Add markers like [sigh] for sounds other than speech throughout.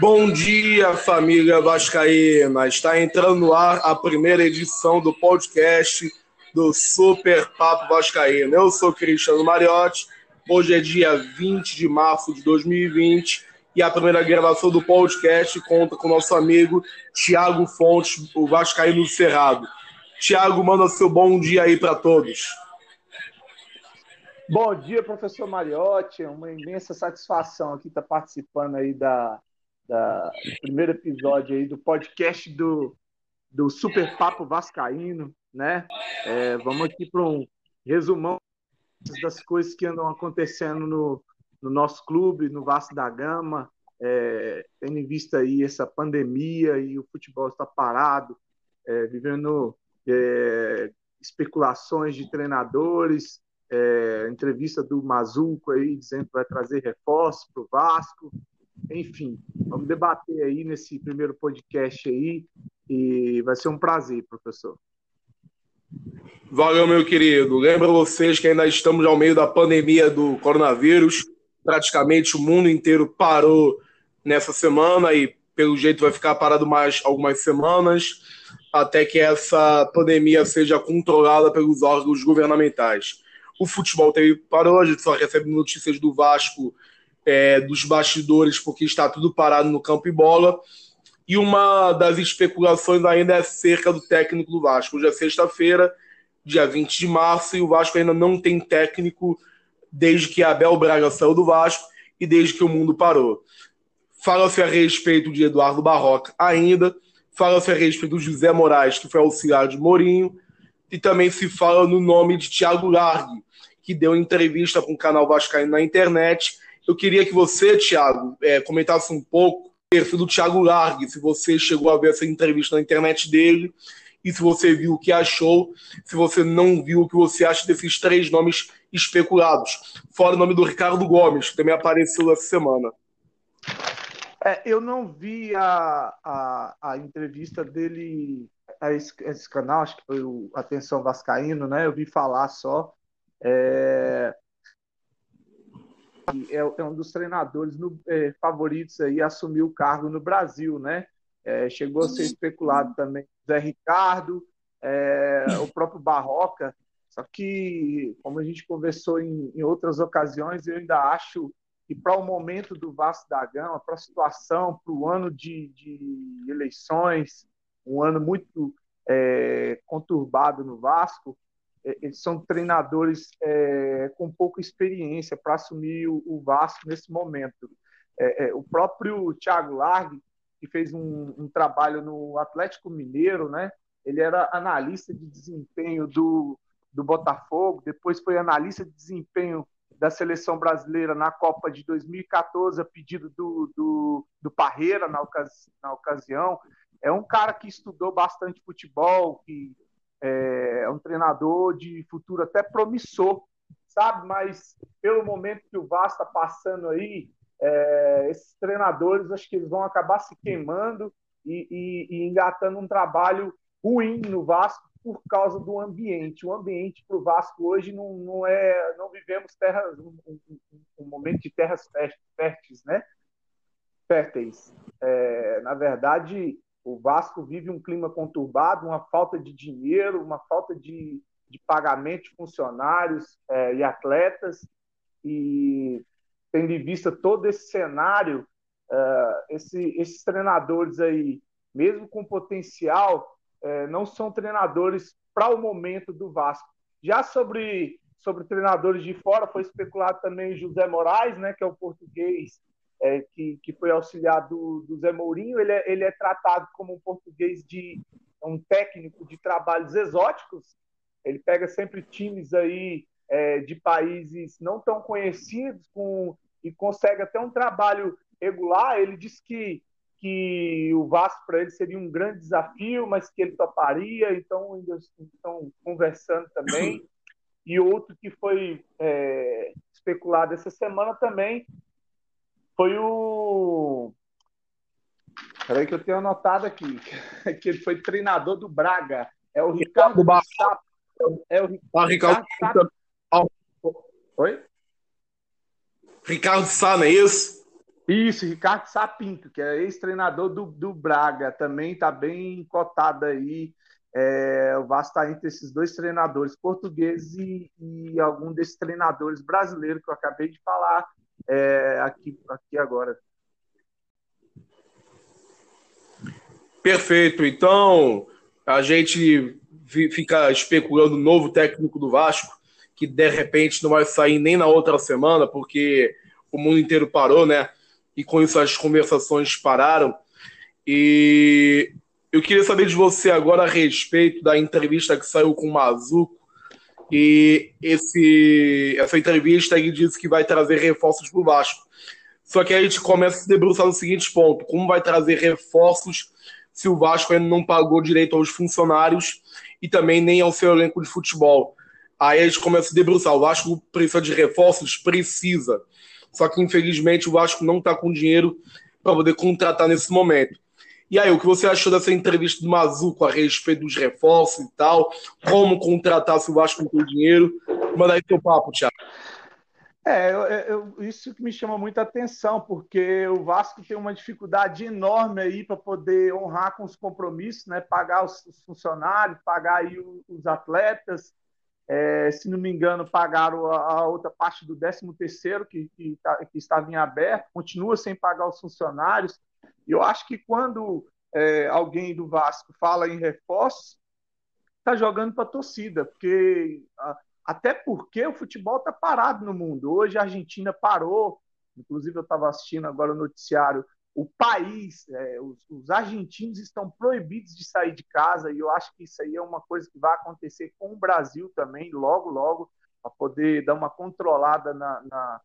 Bom dia, família Vascaína. Está entrando no ar a primeira edição do podcast do Super Papo Vascaína. Eu sou Cristiano Mariotti. Hoje é dia 20 de março de 2020 e a primeira gravação do podcast conta com nosso amigo Tiago Fontes, o Vascaíno do Cerrado. Tiago, manda seu bom dia aí para todos. Bom dia, professor Mariotti. É uma imensa satisfação aqui estar participando aí da, da, do primeiro episódio aí do podcast do, do Super Papo Vascaíno, né? É, vamos aqui para um resumão das coisas que andam acontecendo no, no nosso clube, no Vasco da Gama, é, tendo em vista aí essa pandemia e o futebol está parado, é, vivendo é, especulações de treinadores, é, entrevista do Mazuco aí dizendo que vai trazer reforços para o Vasco, enfim, vamos debater aí nesse primeiro podcast aí e vai ser um prazer, professor. Valeu, meu querido. Lembro vocês que ainda estamos ao meio da pandemia do coronavírus. Praticamente o mundo inteiro parou nessa semana e, pelo jeito, vai ficar parado mais algumas semanas até que essa pandemia seja controlada pelos órgãos governamentais. O futebol teve parou, a gente só recebe notícias do Vasco é, dos bastidores, porque está tudo parado no campo e bola. E uma das especulações ainda é acerca do técnico do Vasco. Hoje é sexta-feira, dia 20 de março, e o Vasco ainda não tem técnico desde que Abel Braga saiu do Vasco e desde que o mundo parou. Fala-se a respeito de Eduardo Barroca ainda, fala-se a respeito do José Moraes, que foi auxiliar de Mourinho, e também se fala no nome de Thiago Largue, que deu entrevista para um canal vascaíno na internet eu queria que você, Thiago, é, comentasse um pouco o perfil do Thiago Largue, se você chegou a ver essa entrevista na internet dele e se você viu o que achou, se você não viu o que você acha desses três nomes especulados, fora o nome do Ricardo Gomes, que também apareceu essa semana. É, eu não vi a, a, a entrevista dele a esse, a esse, canal, acho que foi o Atenção Vascaíno, né? Eu vi falar só. É, é, é um dos treinadores no, é, favoritos aí assumir o cargo no Brasil, né? É, chegou a ser especulado também Zé Ricardo, é, o próprio Barroca. Só que, como a gente conversou em, em outras ocasiões, eu ainda acho que para o momento do Vasco da Gama, para a situação, para o ano de, de, eleições, um ano muito é, conturbado no Vasco, eles são treinadores é, com pouca experiência para assumir o, o, Vasco nesse momento. É, é o próprio Thiago Largue, que fez um, um, trabalho no Atlético Mineiro, né? ele era analista de desempenho do, do Botafogo, depois foi analista de desempenho da seleção brasileira na Copa de 2014, a pedido do, do, do Parreira na, ocasi na ocasião. É um cara que estudou bastante futebol, que é, é um treinador de futuro até promissor, sabe? Mas pelo momento que o Vasco está passando aí, é, esses treinadores acho que eles vão acabar se queimando e, e, e, engatando um trabalho ruim no Vasco por causa do ambiente. O ambiente para o Vasco hoje não, não é, não vivemos terras, um, um, um momento de terras férteis, né? Férteis. É, na verdade, o Vasco vive um clima conturbado, uma falta de dinheiro, uma falta de, de pagamento de funcionários é, e atletas. E tendo em vista todo esse cenário, é, esse, esses treinadores aí, mesmo com potencial, é, não são treinadores para o momento do Vasco. Já sobre, sobre treinadores de fora, foi especulado também José Moraes, né, que é o português é, que, que foi auxiliar do, do Zé Mourinho, ele é, ele é tratado como um português de um técnico de trabalhos exóticos. Ele pega sempre times aí é, de países não tão conhecidos com, e consegue até um trabalho regular. Ele diz que, que o Vasco para ele seria um grande desafio, mas que ele toparia. Então, ainda estão conversando também. [clears throat] E outro que foi é, especulado essa semana também foi o. Peraí que eu tenho anotado aqui, [laughs] que ele foi treinador do Braga. É o Ricardo Sá. É o ah, Ricardo, Sá. Oi? Ricardo Sá, não é isso? Isso, Ricardo Sapinto, que é ex-treinador do, do Braga, também está bem cotado aí. É, o Vasco está entre esses dois treinadores portugueses e, e, algum desses treinadores brasileiros que eu acabei de falar é, aqui, aqui agora. Perfeito. Então, a gente fica especulando o novo técnico do Vasco, que de repente não vai sair nem na outra semana, porque o mundo inteiro parou, né? E com isso as conversações pararam. E eu queria saber de você agora a respeito da entrevista que saiu com o Mazuco. E esse, essa entrevista ele disse que vai trazer reforços para o Vasco. Só que a gente começa a se debruçar no seguinte ponto: como vai trazer reforços se o Vasco ainda não pagou direito aos funcionários e também nem ao seu elenco de futebol? Aí a gente começa a se debruçar. O Vasco precisa de reforços? Precisa. Só que infelizmente o Vasco não está com dinheiro para poder contratar nesse momento. E aí, o que você achou dessa entrevista do Mazuco a respeito dos reforços e tal? Como contratar se o Vasco tem dinheiro? Manda aí teu papo, Thiago. É, eu, eu, isso que me chama muita atenção, porque o Vasco tem uma dificuldade enorme aí para poder honrar com os compromissos, né? Pagar os, os funcionários, pagar aí os, os atletas. É, se não me engano, pagaram a, a outra parte do 13 terceiro que, que, tá, que estava em aberto, continua sem pagar os funcionários. Eu acho que quando é, alguém do Vasco fala em reforço, está jogando para a torcida, porque até porque o futebol está parado no mundo. Hoje a Argentina parou, inclusive eu estava assistindo agora o noticiário. O país, é, os, os, argentinos estão proibidos de sair de casa, e eu acho que isso aí é uma coisa que vai acontecer com o Brasil também, logo, logo, para poder dar uma controlada na, na,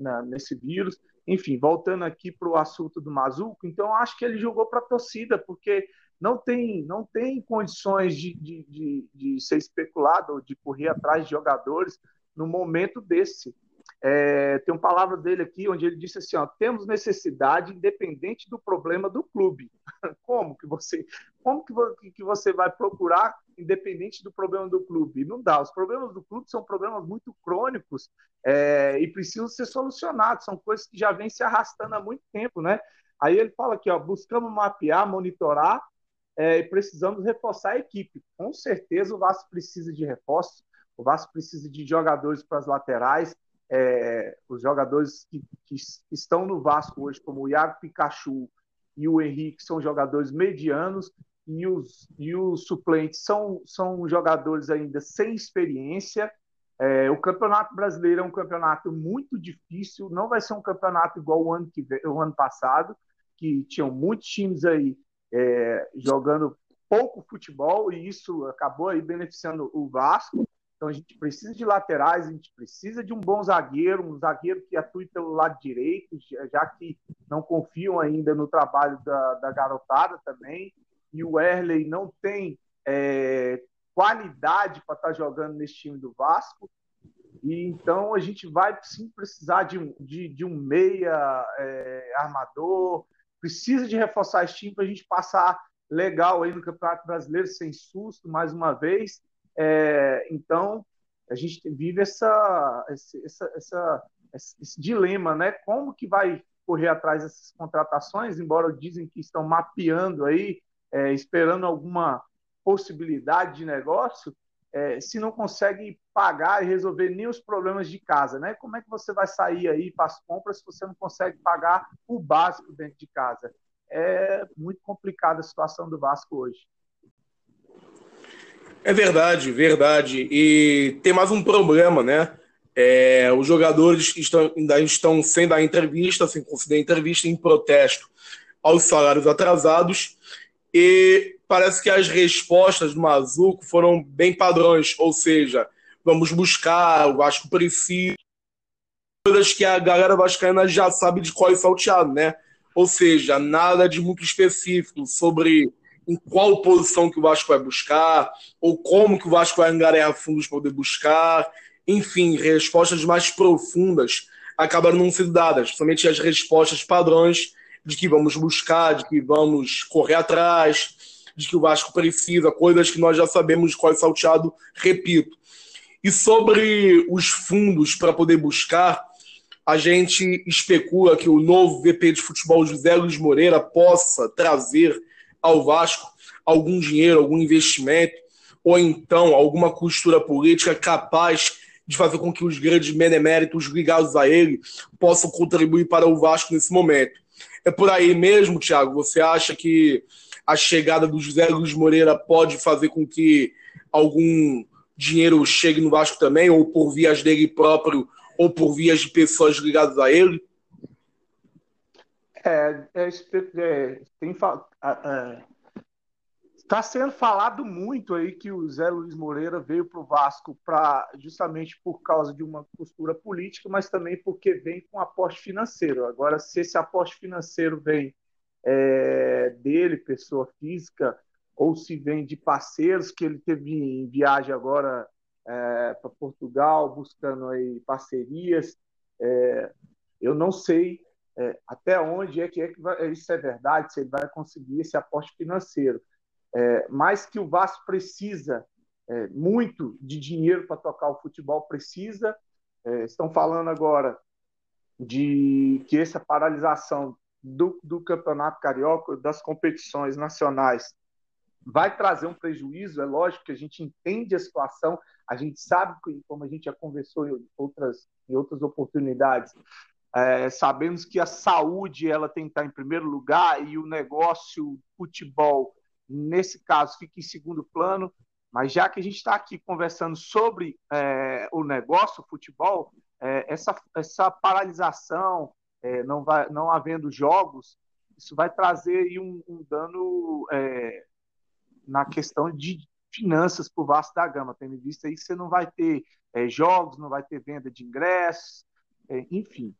na, nesse vírus. Enfim, voltando aqui para o assunto do Mazuco, então acho que ele jogou para a torcida, porque não tem, não tem condições de, de, de, de ser especulado ou de correr atrás de jogadores no momento desse. É, tem uma palavra dele aqui onde ele disse assim: ó, temos necessidade independente do problema do clube. [laughs] como que você, como que, você vai procurar independente do problema do clube? Não dá. Os problemas do clube são problemas muito crônicos é, e precisam ser solucionados. São coisas que já vêm se arrastando há muito tempo, né? Aí ele fala aqui, ó, buscamos mapear, monitorar é, e precisamos reforçar a equipe. Com certeza o Vasco precisa de reforço. O Vasco precisa de jogadores para as laterais é, os jogadores que, que, estão no Vasco hoje, como o Iago Pikachu e o Henrique, são jogadores medianos, e os, e os suplentes são, são jogadores ainda sem experiência. É, o Campeonato Brasileiro é um campeonato muito difícil, não vai ser um campeonato igual o ano, que, o ano passado, que tinham muitos times aí é, jogando pouco futebol, e isso acabou aí beneficiando o Vasco. Então a gente precisa de laterais, a gente precisa de um bom zagueiro, um zagueiro que atue pelo lado direito, já que não confiam ainda no trabalho da, da garotada também. E o Erley não tem é, qualidade para estar tá jogando nesse time do Vasco. E então a gente vai sim precisar de um, de, de um meia é, armador, precisa de reforçar esse time para a gente passar legal aí no Campeonato Brasileiro sem susto mais uma vez é, então, a gente vive essa, essa, essa, esse dilema, né? Como que vai correr atrás dessas contratações, embora dizem que estão mapeando aí, é, esperando alguma possibilidade de negócio, é, se não consegue pagar e resolver nem os problemas de casa, né? Como é que você vai sair aí para as compras se você não consegue pagar o básico dentro de casa? É muito complicada a situação do Vasco hoje. É verdade, verdade. E tem mais um problema, né? É, os jogadores estão, ainda estão sem dar entrevista, sem conceder entrevista, em protesto aos salários atrasados. E parece que as respostas do Mazuco foram bem padrões, ou seja, vamos buscar, o Vasco precisa. Coisas que a galera vascaína já sabe de qual é salteado, né? Ou seja, nada de muito específico sobre em qual posição que o Vasco vai buscar, ou como que o Vasco vai angariar fundos para poder buscar. Enfim, respostas mais profundas acabaram não sendo dadas, somente as respostas padrões de que vamos buscar, de que vamos correr atrás, de que o Vasco precisa, coisas que nós já sabemos qual é salteado, repito. E sobre os fundos para poder buscar, a gente especula que o novo VP de futebol José Luiz Moreira possa trazer ao Vasco algum dinheiro, algum investimento, ou então alguma costura política capaz de fazer com que os grandes beneméritos ligados a ele possam contribuir para o Vasco nesse momento. É por aí mesmo, Thiago? Você acha que a chegada do José Luiz Moreira pode fazer com que algum dinheiro chegue no Vasco também, ou por vias dele próprio, ou por vias de pessoas ligadas a ele? É, é, é tem, é, Está sendo falado muito aí que o Zé Luiz Moreira veio para o Vasco para justamente por causa de uma postura política, mas também porque vem com aporte financeiro. Agora, se esse aporte financeiro vem é, dele, pessoa física, ou se vem de parceiros que ele teve em viagem agora é, para Portugal, buscando aí parcerias, é, eu não sei é, até onde é que, é que vai, isso é verdade, se ele vai conseguir esse aporte financeiro é, mais que o Vasco precisa é, muito de dinheiro para tocar o futebol, precisa. É, estão falando agora de que essa paralisação do, do campeonato carioca, das competições nacionais, vai trazer um prejuízo. É lógico que a gente entende a situação, a gente sabe, como a gente já conversou em outras, em outras oportunidades, é, sabemos que a saúde ela tem que estar em primeiro lugar e o negócio futebol nesse caso, fica em segundo plano. Mas já que a gente está aqui conversando sobre é, o negócio, o futebol, é, essa, essa paralisação, é, não, vai, não havendo jogos, isso vai trazer um, um dano é, na questão de finanças para o Vasco da Gama, tendo em vista aí que você não vai ter é, jogos, não vai ter venda de ingressos, enfim.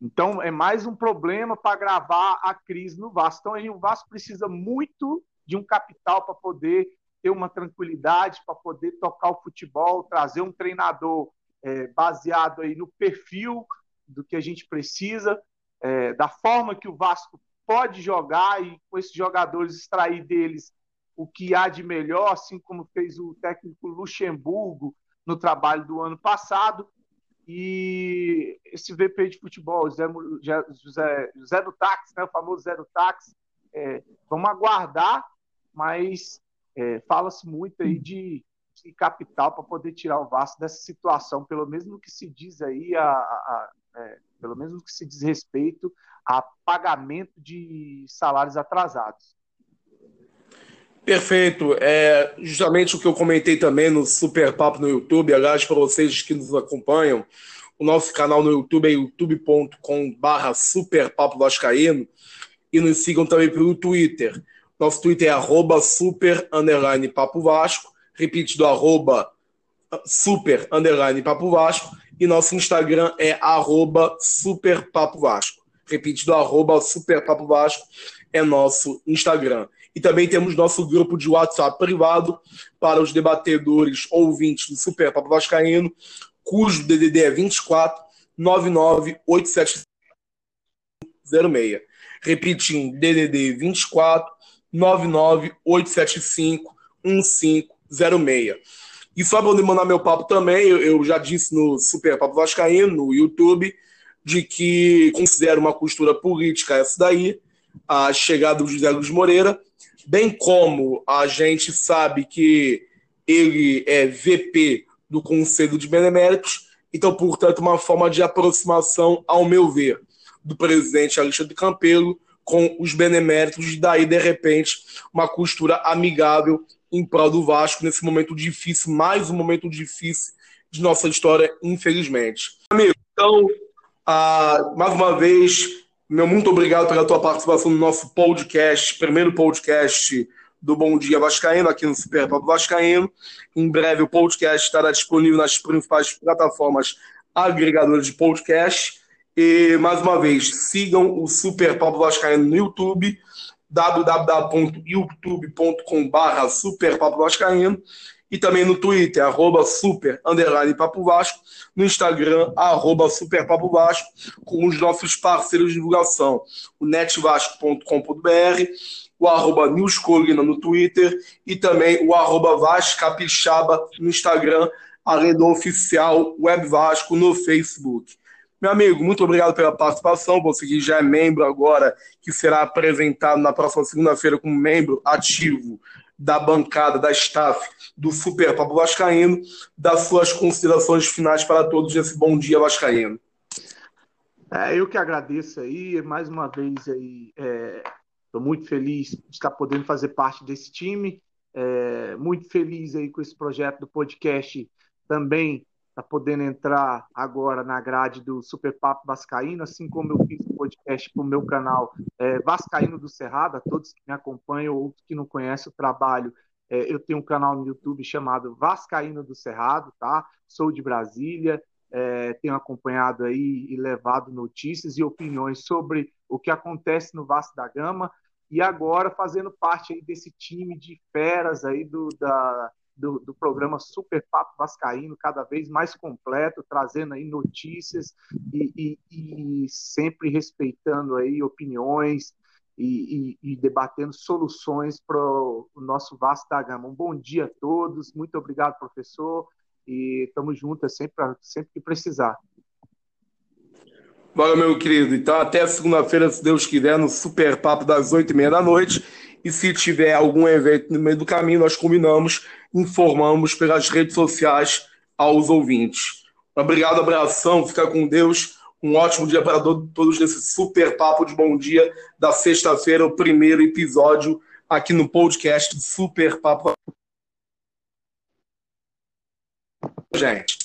Então, é mais um problema para gravar a crise no Vasco. Então, aí, o Vasco precisa muito de um capital para poder ter uma tranquilidade, para poder tocar o futebol, trazer um treinador é, baseado aí no perfil do que a gente precisa, é, da forma que o Vasco pode jogar e com esses jogadores extrair deles o que há de melhor, assim como fez o técnico Luxemburgo no trabalho do ano passado. E esse VP de futebol, José, José, José do Táxi, né, o famoso Zé do Táxi, é, vamos aguardar mas é, fala-se muito aí de, de capital para poder tirar o Vasco dessa situação, pelo menos no que se diz aí, a, a, a é, pelo menos no que se diz respeito a pagamento de salários atrasados. Perfeito. É justamente o que eu comentei também no Super Papo no YouTube. Aliás, para vocês que nos acompanham, o nosso canal no YouTube é youtube.com/barra Super Papo Vascaíno e nos sigam também pelo Twitter. Nosso Twitter é arroba super underline papo Vasco. Repetido, arroba super underline papo Vasco. E nosso Instagram é arroba super papo Vasco. Repetido, arroba super papo Vasco é nosso Instagram. E também temos nosso grupo de WhatsApp privado para os debatedores ouvintes do Super Papo Vascaíno, cujo DDD é 24 998706. Repetindo, DDD 24 998751506. E só para mandar meu papo também, eu, eu, já disse no Super Papo Vascaíno, no YouTube, de que considero uma costura política essa daí, a chegada do José Luiz Moreira, bem como a gente sabe que ele é VP do Conselho de Beneméritos, então, portanto, uma forma de aproximação, ao meu ver, do presidente Alexandre Campelo com os beneméritos, e daí, de repente, uma costura amigável em prol do Vasco nesse momento difícil, mais um momento difícil de nossa história, infelizmente. Amigo, então, ah, mais uma vez, meu muito obrigado pela tua participação no nosso podcast, primeiro podcast do Bom Dia Vascaíno, aqui no Super Papo Vascaíno. Em breve o podcast estará disponível nas principais plataformas agregadoras de podcast. E, mais uma vez, sigam o Super Papo Vascaíno no YouTube www.youtube.com.br Superpapo Vascaíno e também no Twitter, arroba super, underline Papo Vasco, no Instagram, arroba super Papo Vasco, com os nossos parceiros de divulgação, o netvasco.com.br, o arroba newscolina no Twitter e também o arroba Vascapixaba no Instagram, além do oficial Web Vasco no Facebook. Meu amigo, muito obrigado pela participação. Você que já é membro agora, que será apresentado na próxima segunda-feira como membro ativo da bancada, da staff do Super Papo Vascaíno, das suas considerações finais para todos esse bom dia Vascaíno. É, eu que agradeço aí, mais uma vez aí, estou é, muito feliz de estar podendo fazer parte desse time, é, muito feliz aí com esse projeto do podcast também está podendo entrar agora na grade do Super Papo Vascaíno, assim como eu fiz o podcast para o meu canal é, Vascaíno do Cerrado, a todos que me acompanham ou que não conhecem o trabalho, é, eu tenho um canal no YouTube chamado Vascaíno do Cerrado, tá? Sou de Brasília, é, tenho acompanhado aí e levado notícias e opiniões sobre o que acontece no Vasco da Gama e agora fazendo parte aí desse time de feras aí do, da, do, do, programa Super Papo Vascaíno, cada vez mais completo, trazendo aí notícias e, e, e sempre respeitando aí opiniões e, e debatendo soluções para o nosso Vasco da Gama. Um bom dia a todos, muito obrigado, professor, e estamos juntos sempre, sempre que precisar. Valeu, meu querido. Então, até segunda-feira, se Deus quiser, no Super Papo das oito e meia da noite. E se tiver algum evento no meio do caminho, nós combinamos, informamos pelas redes sociais aos ouvintes. Obrigado, abração, fica com Deus. Um ótimo dia para todos nesse super papo de bom dia da sexta-feira, o primeiro episódio aqui no podcast Super Papo. Gente.